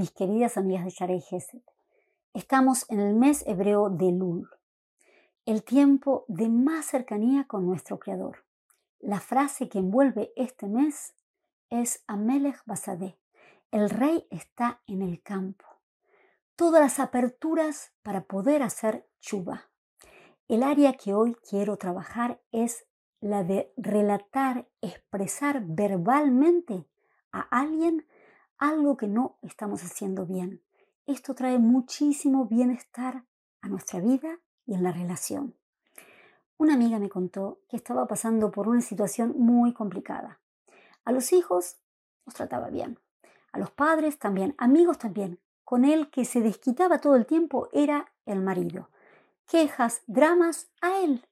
mis queridas amigas de Sharei Gesed? Estamos en el mes hebreo de Lul, el tiempo de más cercanía con nuestro Creador. La frase que envuelve este mes es Amelech Basadeh. El rey está en el campo. Todas las aperturas para poder hacer chuba. El área que hoy quiero trabajar es la de relatar, expresar verbalmente a alguien algo que no estamos haciendo bien. Esto trae muchísimo bienestar a nuestra vida y en la relación. Una amiga me contó que estaba pasando por una situación muy complicada. A los hijos los trataba bien, a los padres también, amigos también. Con él que se desquitaba todo el tiempo era el marido. Quejas, dramas a él.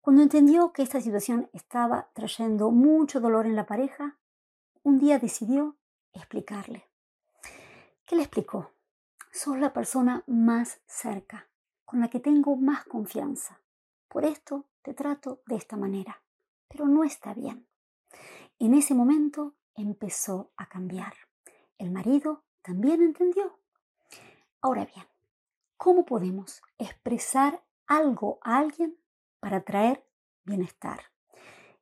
Cuando entendió que esta situación estaba trayendo mucho dolor en la pareja, un día decidió explicarle. ¿Qué le explicó? Sos la persona más cerca, con la que tengo más confianza. Por esto te trato de esta manera. Pero no está bien. En ese momento empezó a cambiar. El marido también entendió. Ahora bien, ¿cómo podemos expresar algo a alguien para traer bienestar?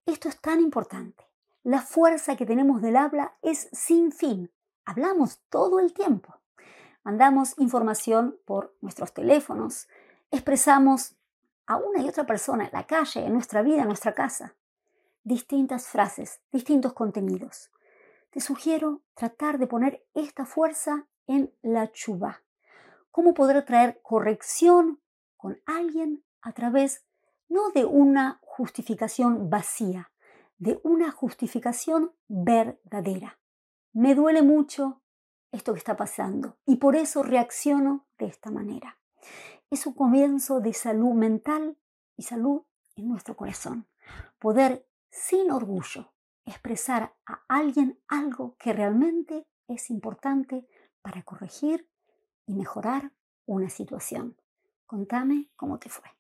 Esto es tan importante. La fuerza que tenemos del habla es sin fin. Hablamos todo el tiempo. Mandamos información por nuestros teléfonos. Expresamos a una y otra persona en la calle, en nuestra vida, en nuestra casa. Distintas frases, distintos contenidos. Te sugiero tratar de poner esta fuerza en la chuba. ¿Cómo poder traer corrección con alguien a través no de una justificación vacía, de una justificación verdadera. Me duele mucho esto que está pasando y por eso reacciono de esta manera. Es un comienzo de salud mental y salud en nuestro corazón. Poder sin orgullo expresar a alguien algo que realmente es importante para corregir y mejorar una situación. Contame cómo te fue.